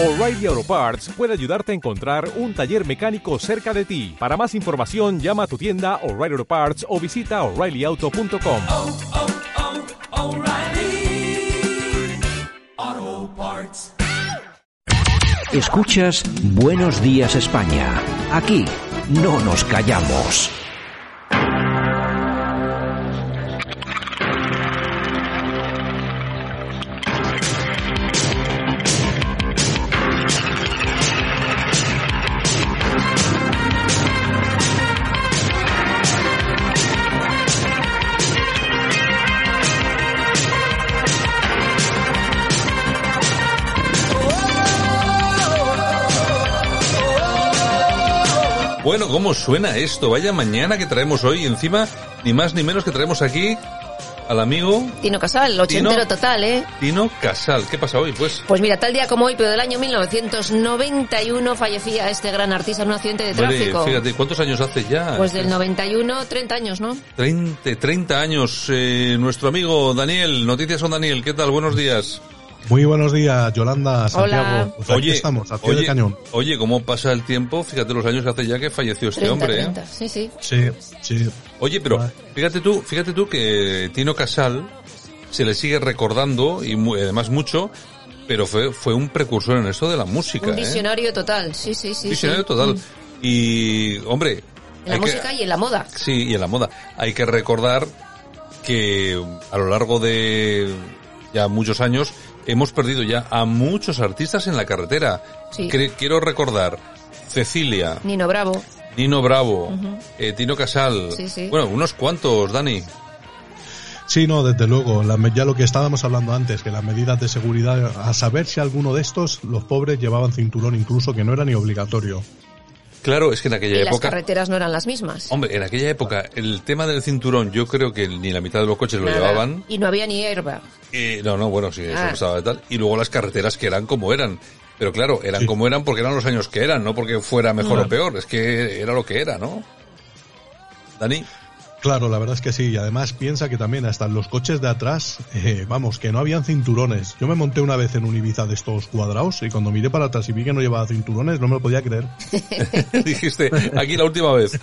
O'Reilly Auto Parts puede ayudarte a encontrar un taller mecánico cerca de ti. Para más información, llama a tu tienda O'Reilly Auto Parts o visita oreillyauto.com. oh, oh, Parts. Escuchas Buenos Días España. Aquí no nos callamos. Bueno, ¿cómo suena esto? Vaya mañana que traemos hoy. Encima, ni más ni menos que traemos aquí al amigo Tino Casal, ochentero Tino. total, ¿eh? Tino Casal. ¿Qué pasa hoy? Pues, Pues mira, tal día como hoy, pero del año 1991 fallecía este gran artista en un accidente de tráfico. fíjate, ¿cuántos años hace ya? Pues del 91, 30 años, ¿no? 30, 30 años. Eh, nuestro amigo Daniel, Noticias con Daniel. ¿Qué tal? Buenos días. Muy buenos días, Yolanda, Santiago. Hola. Pues aquí estamos, al pie del oye, cañón. oye, ¿cómo pasa el tiempo? Fíjate los años que hace ya que falleció este 30, hombre. ¿eh? 30, sí, sí. Sí, sí. Oye, pero Vale. fíjate tú, fíjate tú que Tino Casal se le sigue recordando y mu- además mucho, pero fue fue un precursor en esto de la música, Un ¿eh? visionario total, sí, sí, sí. Visionario sí. total. Mm. Y hombre, En la que- música y en la moda. sí, y en la moda. Hay que recordar que a lo largo de ya muchos años hemos perdido ya a muchos artistas en la carretera. Sí. Quiero recordar Cecilia, Nino Bravo. Nino Bravo, eh, Tino Casal, Sí, sí. bueno, unos cuantos, Dani. Sí, no, desde luego. La ya lo que estábamos hablando antes, que las medidas de seguridad, a saber si alguno de estos, los pobres llevaban cinturón incluso, que no era ni obligatorio. Claro, es que en aquella Y las época, carreteras no eran las mismas. hombre, en aquella época el tema del cinturón, yo creo que ni la mitad de los coches lo llevaban. Y no había ni airbag. Eh, no, no, bueno, sí, eso Ah. estaba de tal. Y luego las carreteras que eran como eran. Pero claro, eran Sí. como eran porque eran los años que eran, no porque fuera mejor o peor. Es que era lo que era, ¿no? Dani. Claro, la verdad es que sí. Y además piensa que también hasta en los coches de atrás, eh, vamos, que no habían cinturones. Yo me monté una vez en un Ibiza de estos cuadrados y cuando miré para atrás y vi que no llevaba cinturones, no me lo podía creer. Dijiste, aquí la última vez.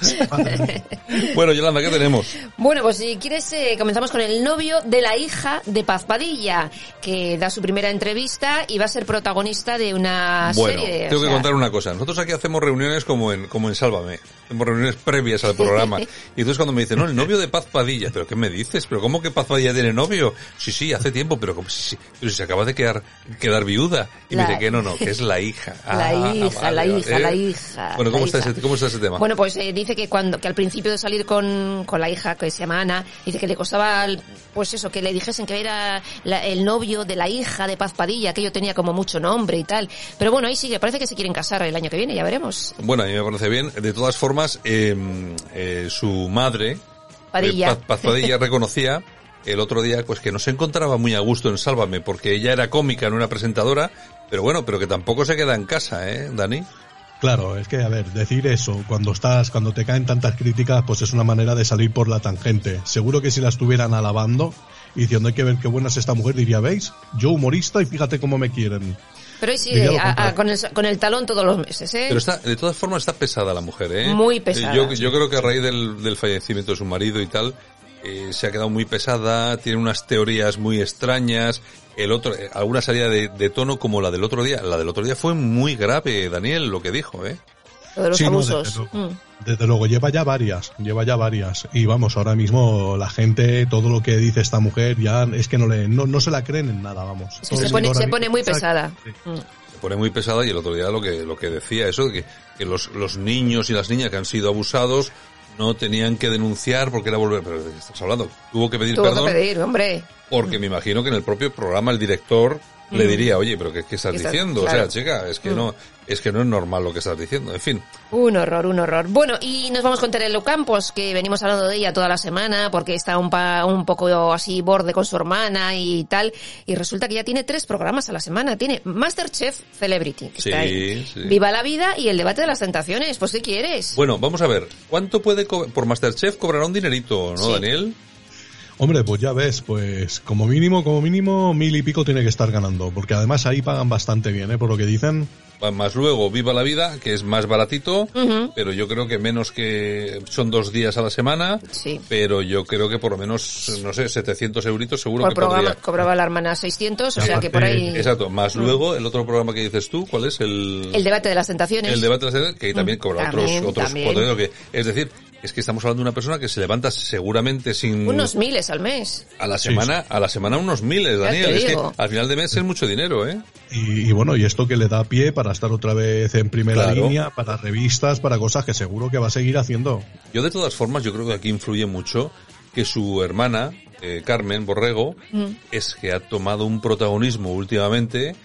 bueno, Yolanda, ¿qué tenemos? Bueno, pues si quieres, eh, comenzamos con el novio de la hija de Paz Padilla, que da su primera entrevista y va a ser protagonista de una Bueno, serie. tengo o que contar una cosa. Nosotros aquí hacemos reuniones como en, como en Sálvame. Hacemos reuniones previas al programa. Y entonces cuando me dicen, no, el novio de Paz Padilla. ¿Pero qué me dices? ¿Pero cómo que Paz Padilla tiene novio? Sí, sí, hace tiempo, pero como si, pero si se acaba de quedar, quedar viuda. Y me dice que no, no, que es la hija. La Ah, hija, vale, la hija, la hija. Bueno, ¿cómo, está hija. ese, ¿cómo está ese tema? Bueno, pues eh, dice que cuando que al principio de salir con, con la hija que se llama Ana, dice que le costaba, pues eso, que le dijesen que era la- el novio de la hija de Paz Padilla, que yo tenía como mucho nombre y tal. Pero bueno, ahí sigue, parece que se quieren casar el año que viene, ya veremos. Bueno, a mí me parece bien. De todas formas, eh, eh, su madre, Padilla. eh, Paz, Paz Padilla, reconocía el otro día pues que no se encontraba muy a gusto en Sálvame, porque ella era cómica, no una presentadora, pero bueno, pero que tampoco se queda en casa, ¿eh, Dani? Claro, es que, a ver, decir eso cuando estás, cuando te caen tantas críticas, pues es una manera de salir por la tangente. Seguro que si la estuvieran alabando y diciendo hay que ver qué buena es esta mujer, diría, ¿veis? Yo humorista y fíjate cómo me quieren. Pero lo a- a- con, el, con el talón todos los meses, ¿eh? Pero está, de todas formas está pesada la mujer, ¿eh? Muy pesada. Eh, Yo, yo creo que a raíz del, del fallecimiento de su marido y tal, eh, se ha quedado muy pesada, tiene unas teorías muy extrañas, el otro, eh, alguna salida de, de tono como la del otro día. La del otro día fue muy grave, Daniel, lo que dijo, ¿eh? Lo de los Sí, no, abusos. desde luego. Mm. Desde luego, lleva ya varias, lleva ya varias. Y vamos, ahora mismo la gente, todo lo que dice esta mujer, ya es que no le, no, no se la creen en nada, vamos. Sí, se pone, se muy pesada. sí. Mm. se pone muy pesada y el otro día lo que lo que decía eso de que, que los, los niños y las niñas que han sido abusados no tenían que denunciar porque era volver pero ¿de qué estás hablando tuvo que pedir Tuvo perdón que pedir, hombre. porque me imagino que en el propio programa el director le diría oye pero qué, qué estás Mm. ¿Qué estás- diciendo claro. o sea chica es que Mm. no es que no es normal lo que estás diciendo en fin Un horror, un horror. Bueno, y nos vamos con Terelu Campos, que venimos hablando de ella toda la semana, porque está un, pa- un poco así borde con su hermana y tal, y resulta que ya tiene tres programas a la semana. Tiene Masterchef Celebrity, que Sí, está ahí. sí. Viva la vida y el debate de las tentaciones, pues ¿qué quieres? bueno vamos a ver cuánto puede por Masterchef cobrará un dinerito no Sí. Daniel Hombre, pues ya ves, pues como mínimo, como mínimo, mil y pico tiene que estar ganando, porque además ahí pagan bastante bien, ¿eh? Por lo que dicen. Más luego, Viva la Vida, que es más baratito, pero yo creo que menos que son dos días a la semana, Sí. pero yo creo que por lo menos, no sé, 700 euritos seguro Por que programa podría. cobraba la hermana 600, o sea que por ahí... Exacto, más luego el otro programa que dices tú, ¿cuál es? El, El debate de las tentaciones. el debate de las edades, que ahí también cobra También, otros, otros también. que, es decir, es que estamos hablando de una persona que se levanta seguramente sin, Unos miles al mes. a la Sí, semana, a la semana unos miles, Daniel, es que al final de mes es mucho dinero, ¿eh? Y, y bueno, y esto que le da pie para estar otra vez en primera Claro. línea, para revistas, para cosas que seguro que va a seguir haciendo. Yo de todas formas, yo creo que aquí influye mucho que su hermana, eh, Carmen Borrego, Mm. es que ha tomado un protagonismo últimamente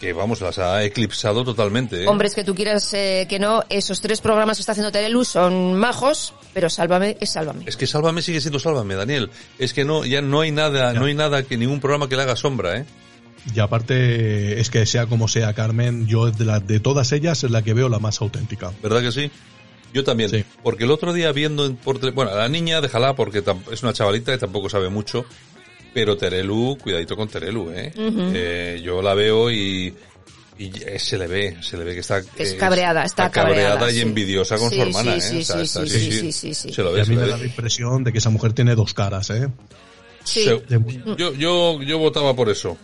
que, vamos, las ha eclipsado totalmente. ¿eh? Hombres que tú quieras eh, que no, esos tres programas que está haciendo Telelu son majos, pero Sálvame es Sálvame. Es que Sálvame sigue siendo Sálvame, Daniel. Es que no, ya no hay nada, no hay nada que ningún programa que le haga sombra, ¿eh? Y aparte, es que sea como sea Carmen, yo de, la, de todas ellas es la que veo la más auténtica. ¿Verdad que sí? Yo también. Sí. Porque el otro día viendo en- por tele- bueno, la niña déjala porque es una chavalita y tampoco sabe mucho, pero Terelu, cuidadito con Terelu, ¿eh? Eh, yo la veo y, y eh, se le ve, se le ve que está Es eh, cabreada, está cabreada, y sí. envidiosa con Sí, su hermana, sí, ¿eh? sí, O sea, sí, está- sí, sí, sí, sí. Se lo Y ve, a mí me ve. da la impresión de que esa mujer tiene dos caras, ¿eh? Sí. Se- De- yo, yo, yo votaba por eso.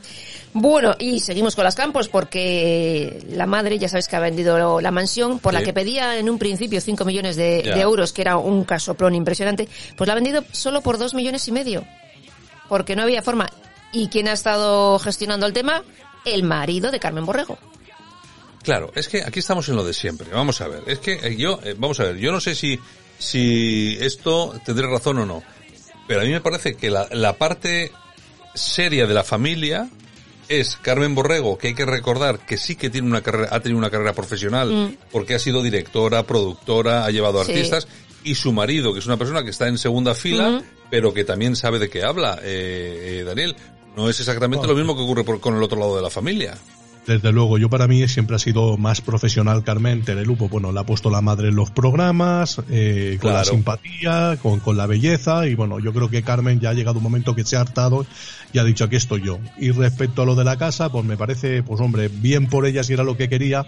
Bueno, y seguimos con las campos porque la madre, ya sabes que ha vendido la mansión por la que pedía en un principio 5 millones de, de euros, que era un casoplón impresionante, pues la ha vendido solo por 2 millones y medio. Porque no había forma. ¿Y quién ha estado gestionando el tema? El marido de Carmen Borrego. Claro, es que aquí estamos en lo de siempre. Vamos a ver, es que eh, yo, eh, vamos a ver, yo no sé si, si esto tendré razón o no, pero a mí me parece que la, la parte seria de la familia es Carmen Borrego, que hay que recordar que sí que tiene una carrera, ha tenido una carrera profesional, porque ha sido directora, productora, ha llevado Sí. artistas, y su marido, que es una persona que está en segunda fila, pero que también sabe de qué habla, eh, eh, Daniel. No es exactamente lo mismo que ocurre por- con el otro lado de la familia. Desde luego, yo para mí siempre ha sido más profesional Carmen Terelu, pues bueno, le ha puesto la madre en los programas, eh, con la simpatía, con, con la belleza, y bueno, yo creo que Carmen ya ha llegado un momento que se ha hartado y ha dicho aquí estoy yo. Y respecto a lo de la casa, pues me parece, pues hombre, bien por ella si era lo que quería,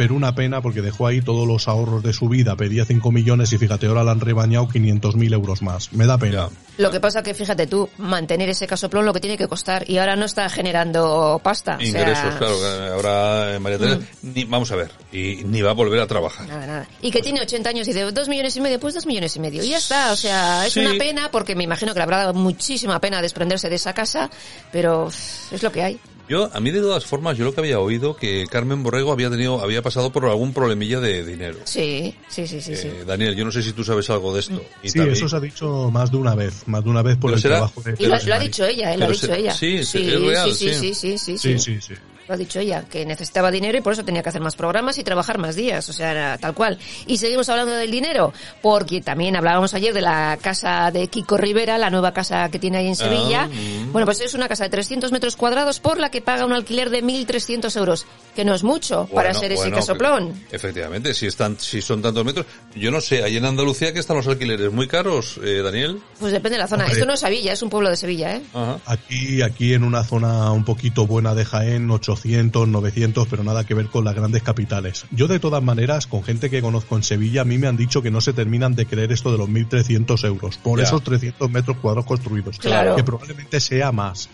pero una pena porque dejó ahí todos los ahorros de su vida, pedía 5 millones y fíjate, ahora le han rebañado 500.000 euros más. Me da pena. Lo que pasa que, fíjate tú, mantener ese casoplón lo que tiene que costar y ahora no está generando pasta. o sea, Ingresos, claro, ahora eh, María Teresa, ni, vamos a ver, y ni va a volver a trabajar. Nada, nada. Y que tiene 80 años y de dos millones y medio, pues dos millones y medio. Y ya está, o sea, es Sí. una pena porque me imagino que le habrá dado muchísima pena desprenderse de esa casa, pero es lo que hay. Yo, a mí de todas formas, yo lo que había oído que Carmen Borrego había tenido, había pasado por algún problemilla de dinero. Sí, sí, sí, sí. sí. Eh, Daniel, yo no sé si tú sabes algo de esto. Y Sí, también- eso se ha dicho más de una vez, más de una vez por Pero el será- trabajo de Y lo, lo ha dicho ella, eh, lo ha dicho se- ella. sí, es real, sí, sí. sí, sí, sí, Sí, sí, sí. Lo ha dicho ella, que necesitaba dinero y por eso tenía que hacer más programas y trabajar más días, o sea, era tal cual. Y seguimos hablando del dinero, porque también hablábamos ayer de la casa de Kiko Rivera, la nueva casa que tiene ahí en Sevilla. mm. Bueno, pues es una casa de 300 metros cuadrados por la que paga un alquiler de 1.300 euros, que no es mucho para Bueno, ser ese bueno, casoplón. Efectivamente, si están, si son tantos metros. Yo no sé, ahí en Andalucía que están los alquileres muy caros, eh, Daniel. Pues depende de la zona. Hombre. Esto no es Sevilla, es un pueblo de Sevilla, ¿eh? Ajá. Aquí, aquí en una zona un poquito buena de Jaén, 800, 900, pero nada que ver con las grandes capitales. Yo de todas maneras, con gente que conozco en Sevilla, a mí me han dicho que no se terminan de creer esto de los 1.300 euros por Ya. esos 300 metros cuadrados construidos. Claro. Que probablemente sea más.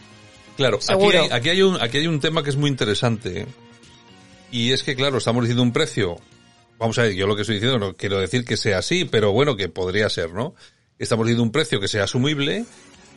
Claro, aquí Seguro. hay, aquí hay un, aquí hay un tema que es muy interesante. ¿eh? Y es que, claro, estamos diciendo un precio. Vamos a ver, yo lo que estoy diciendo no quiero decir que sea así, pero bueno, que podría ser, ¿no? Estamos diciendo un precio que sea asumible,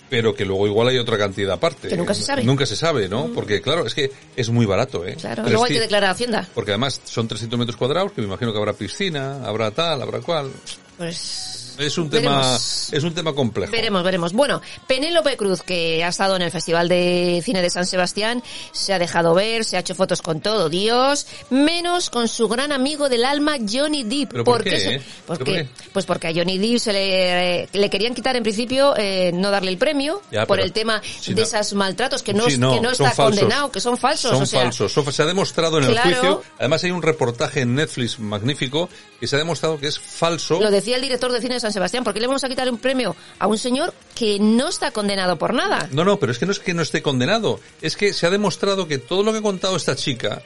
pero que luego igual hay otra cantidad aparte. Que nunca se sabe. Nunca se sabe, ¿no? Porque, claro, es que es muy barato, ¿eh? Claro, luego hay que declarar Hacienda. Porque además son 300 metros cuadrados, que me imagino que habrá piscina, habrá tal, habrá cual. Pues Es un tema, es un tema complejo. Veremos, veremos. Bueno, Penélope Cruz, que ha estado en el Festival de Cine de San Sebastián, se ha dejado ver, se ha hecho fotos con todo Dios, menos con su gran amigo del alma, Johnny Depp. ¿Pero por qué se- eh? porque- ¿Pero por qué? Pues porque a Johnny Depp se le, le querían quitar en principio eh, no darle el premio Ya, por el tema si de no- esos maltratos que no, que no está falsos. condenado, que son falsos. Son o sea, falsos. Se ha demostrado en el juicio. Además hay un reportaje en Netflix magnífico que se ha demostrado que es falso. Lo decía el director de cine de San San Sebastián. ¿Por qué le vamos a quitar un premio a un señor que no está condenado por nada? No, no, pero es que no es que no esté condenado. Es que se ha demostrado que todo lo que ha contado esta chica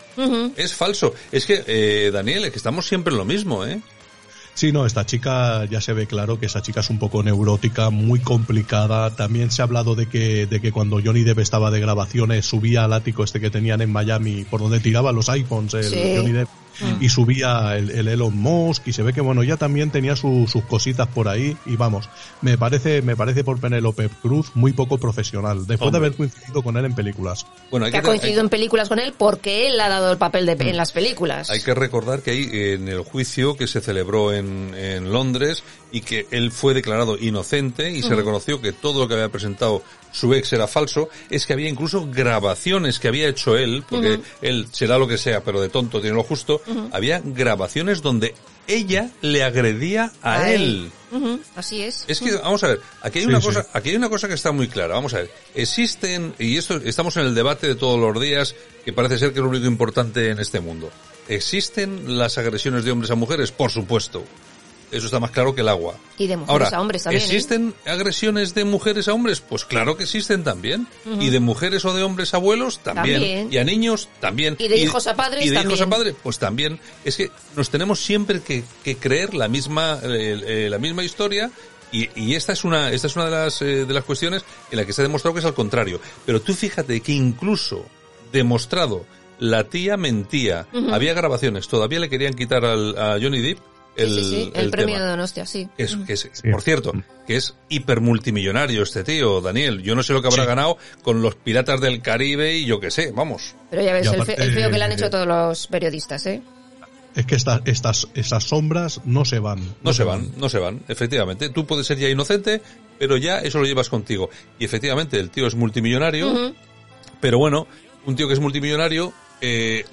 es falso. Es que, eh, Daniel, es que estamos siempre en lo mismo, ¿eh? Sí, no, esta chica ya se ve claro que esa chica es un poco neurótica, muy complicada. También se ha hablado de que, de que cuando Johnny Depp estaba de grabaciones subía al ático este que tenían en Miami por donde tiraban los iPhones el Sí. Johnny Depp y subía el, el Elon Musk y se ve que bueno ya también tenía su- sus cositas por ahí y vamos me parece me parece por Penélope Cruz muy poco profesional después Hombre. de haber coincidido con él en películas. Bueno, hay Que ha que, coincidido hay- en películas con él porque él ha dado el papel de, en las películas. hay que recordar que hay en el juicio que se celebró en, en Londres y que él fue declarado inocente y se reconoció que todo lo que había presentado su ex era falso, es que había incluso grabaciones que había hecho él, porque él será lo que sea, pero de tonto tiene lo justo, había grabaciones donde ella le agredía a, A él. Así es. Es que, vamos a ver, aquí hay Sí, una sí. cosa, aquí hay una cosa que está muy clara. Vamos a ver, existen, y esto, estamos en el debate de todos los días, que parece ser que es lo único importante en este mundo. ¿Existen las agresiones de hombres a mujeres? Por supuesto. Eso está más claro que el agua. Y de mujeres Ahora, a hombres también. ¿eh? ¿existen agresiones de mujeres a hombres? Pues claro que existen también. Y de mujeres o de hombres a abuelos también. También. Y a niños también. Y de hijos a padres Y de hijos a padres, pues también. Es que nos tenemos siempre que, que creer la misma, eh, eh, la misma historia y, y esta es una, esta es una de las, eh, de las cuestiones en la que se ha demostrado que es al contrario. Pero tú fíjate que incluso demostrado la tía mentía, había grabaciones, todavía le querían quitar al, a Johnny Depp el, Sí, sí, sí, el, el premio tema. de Donostia, sí. Es, que es- Sí. Por cierto, que es hipermultimillonario este tío, Daniel. Yo no sé lo que habrá Sí. ganado con los piratas del Caribe y yo qué sé, vamos. Pero ya ves el, aparte- fe- el feo que le han hecho a todos los periodistas, ¿eh? es que estas estas esas sombras no se van No, se van, no se van, efectivamente. Tú puedes ser ya inocente, pero ya eso lo llevas contigo. Y efectivamente, el tío es multimillonario, pero bueno, un tío que es multimillonario, eh,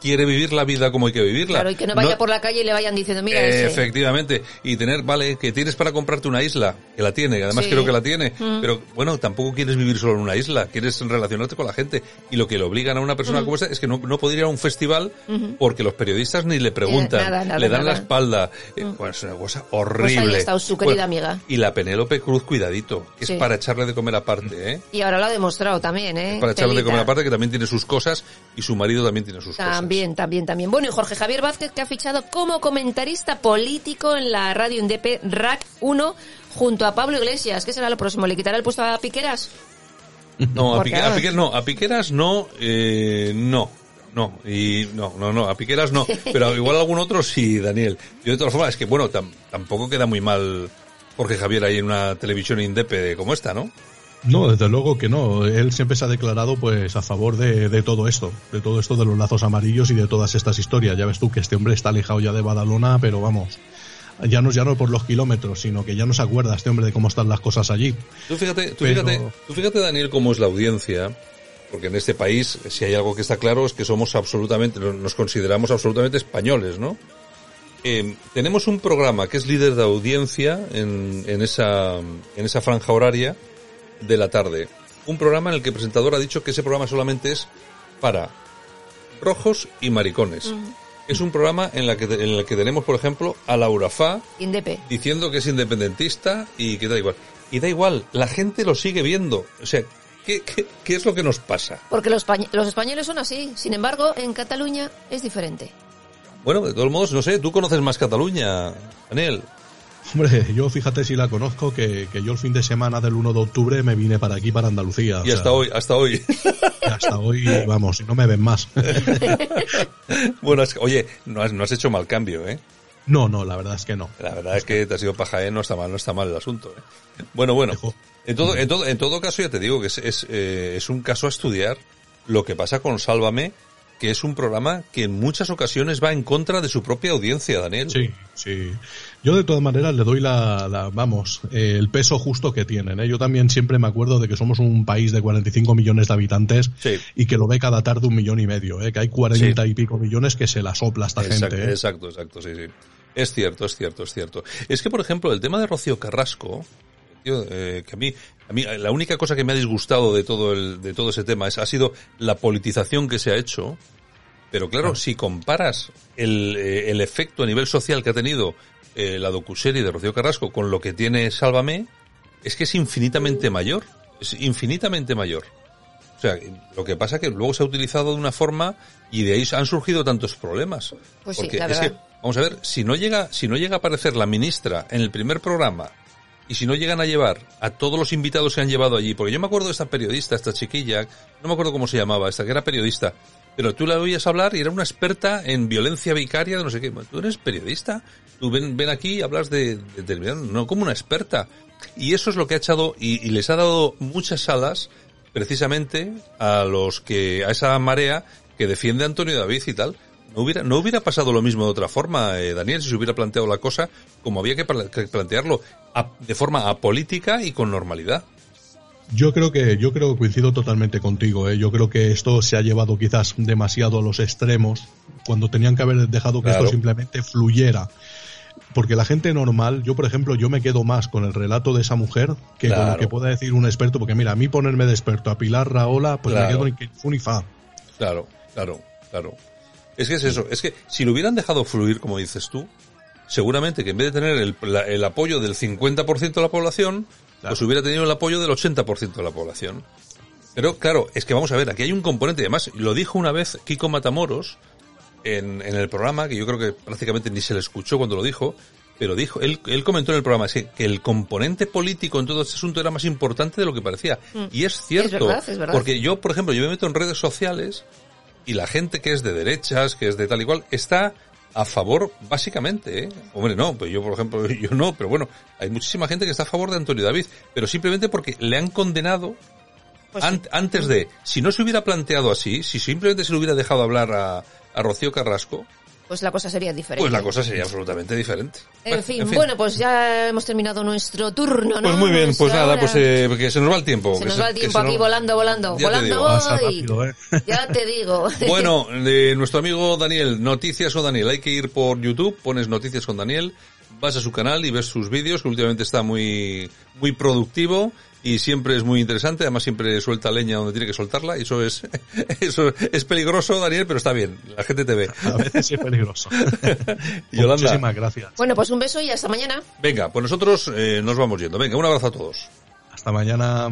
quiere vivir la vida como hay que vivirla. Claro, y que no vaya por la calle y le vayan diciendo, mira ese. Efectivamente. Y tener, vale, que tienes para comprarte una isla, que la tiene, además Sí. creo que la tiene, Mm. pero bueno, tampoco quieres vivir solo en una isla, quieres relacionarte con la gente. Y lo que le obligan a una Mm. persona como esta es que no, no puede ir a un festival porque los periodistas ni le preguntan, nada, nada, le dan la espalda. Eh, bueno, es una cosa Pues horrible. ahí está su querida amiga. Y la Penélope Cruz, cuidadito, que Sí. es para echarle de comer aparte, ¿eh? Y ahora lo ha demostrado también, ¿eh? Es para echarle de comer aparte, que también tiene sus cosas y su marido también tiene sus cosas. También, también, también. Bueno, y Jorge Javier Vázquez que ha fichado como comentarista político en la radio Indepe RAC 1 junto a Pablo Iglesias. ¿Qué será lo próximo? ¿Le quitará el puesto a Piqueras? No, a, Porque, Pique- a. Piqueras no, a Piqueras no, eh, no, no, y no, no, no, a Piqueras no, pero igual algún otro sí, Daniel. Yo de todas formas, es que bueno, tam- tampoco queda muy mal Jorge Javier ahí en una televisión indepe como esta, ¿no? No, desde luego que no. Él siempre se ha declarado pues a favor de, de todo esto, de todo esto de los lazos amarillos y de todas estas historias. Ya ves tú que este hombre está alejado ya de Badalona, pero vamos, ya no, ya no por los kilómetros, sino que ya no se acuerda este hombre de cómo están las cosas allí. Tú fíjate, tú Pero- fíjate, tú fíjate Daniel cómo es la audiencia, porque en este país, si hay algo que está claro es que somos absolutamente, nos consideramos absolutamente españoles, ¿no? Eh, tenemos un programa que es líder de audiencia en, en esa, en esa franja horaria de la tarde. Un programa en el que el presentador ha dicho que ese programa solamente es para rojos y maricones. Es un programa en, la que, en el que tenemos, por ejemplo, a Laura Fa, Indepe. diciendo que es independentista y que da igual. Y da igual, la gente lo sigue viendo. O sea, ¿qué, qué, qué es lo que nos pasa? Porque los, los españoles son así. Sin embargo, en Cataluña es diferente. Bueno, de todos modos, no sé, tú conoces más Cataluña, Daniel. Hombre, yo fíjate si la conozco que, que yo el fin de semana del 1 de octubre me vine para aquí, para Andalucía. Y sea, hasta hoy, hasta hoy. Hasta hoy, vamos, no me ven más. bueno, es que, oye, no has, no has hecho mal cambio, ¿eh? No, no, la verdad es que no. La verdad es que te has ido paja, ¿eh? No está mal, no está mal el asunto, ¿eh? Bueno, bueno. En todo, en todo, en todo caso, ya te digo que es, es, eh, es un caso a estudiar lo que pasa con Sálvame, que es un programa que en muchas ocasiones va en contra de su propia audiencia, Daniel. Sí, sí. Yo de todas maneras le doy la, la- vamos, eh, el peso justo que tienen. ¿eh? Yo también siempre me acuerdo de que somos un país de 45 millones de habitantes Sí. y que lo ve cada tarde un millón y medio, ¿eh? que hay 40 Sí. y pico millones que se la sopla esta Exacto, gente. ¿eh? exacto, exacto, sí, sí. Es cierto, es cierto, es cierto. Es que, por ejemplo, el tema de Rocío Carrasco, tío, eh, que a mí, a mí, la única cosa que me ha disgustado de todo el, de todo ese tema es, ha sido la politización que se ha hecho. Pero claro, si comparas el, eh, el efecto a nivel social que ha tenido eh, la docuserie de Rocío Carrasco con lo que tiene Sálvame, es que es infinitamente mayor. Es infinitamente mayor. O sea, lo que pasa es que luego se ha utilizado de una forma y de ahí han surgido tantos problemas. Pues sí, Porque la es que, verdad. vamos a ver, si no llega, si no llega a aparecer la ministra en el primer programa y si no llegan a llevar a todos los invitados que han llevado allí, porque yo me acuerdo de esta periodista, esta chiquilla, no me acuerdo cómo se llamaba, esta que era periodista, pero tú la oías hablar y era una experta en violencia vicaria de no sé qué. Tú eres periodista, tú ven, ven aquí y hablas de, de no como una experta. Y eso es lo que ha echado y, les ha dado muchas alas precisamente a los que, a esa marea que defiende a Antonio David y tal. No hubiera, no hubiera pasado lo mismo de otra forma, eh, Daniel, si se hubiera planteado la cosa como había que, pla- que plantearlo, de forma apolítica y con normalidad. Yo creo que, yo creo que coincido totalmente contigo, ¿eh? Yo creo que esto se ha llevado quizás demasiado a los extremos, cuando tenían que haber dejado que Claro. esto simplemente fluyera. Porque la gente normal, yo por ejemplo, yo me quedo más con el relato de esa mujer que con lo que pueda decir un experto, porque mira, a mí ponerme de experto a Pilar Raola, pues Claro. me quedo ni que fa. Claro, claro, claro. Es que es eso, es que si lo hubieran dejado fluir, como dices tú, seguramente que en vez de tener el, la- el apoyo del 50% de la población, pues hubiera tenido el apoyo del 80% de la población. Pero claro, es que vamos a ver, aquí hay un componente, además, lo dijo una vez Kiko Matamoros en, en el programa, que yo creo que prácticamente ni se le escuchó cuando lo dijo, pero dijo, él, él comentó en el programa es que, que el componente político en todo este asunto era más importante de lo que parecía. Y es cierto, verdad, es verdad. porque yo, por ejemplo, yo me meto en redes sociales y la gente que es de derechas, que es de tal y cual, está a favor, básicamente, ¿eh? Hombre, no, pues yo, por ejemplo, yo no, pero bueno, hay muchísima gente que está a favor de Antonio David, pero simplemente porque le han condenado Pues sí. antes de, si no se hubiera planteado así, si simplemente se le hubiera dejado hablar a, a Rocío Carrasco, Pues la cosa sería diferente. pues la cosa sería absolutamente diferente. En fin, bueno, pues ya hemos terminado nuestro turno, ¿no? Pues muy bien, pues Nuestra nada, hora. pues eh, que se nos va el tiempo. Se que nos va el tiempo aquí nos- volando, volando. Ya te volando digo. voy. Rápido, ¿eh? Ya te digo. Bueno, de nuestro amigo Daniel, Noticias con Daniel. Hay que ir por YouTube, pones Noticias con Daniel, vas a su canal y ves sus vídeos, que últimamente está muy, muy productivo y siempre es muy interesante. Además siempre suelta leña donde tiene que soltarla y eso es, eso es peligroso, Daniel, pero está bien. La gente te ve. A veces es peligroso. Yolanda. Muchísimas gracias. Bueno, pues un beso y hasta mañana. Venga, pues nosotros eh, nos vamos yendo. Venga, un abrazo a todos. Hasta mañana.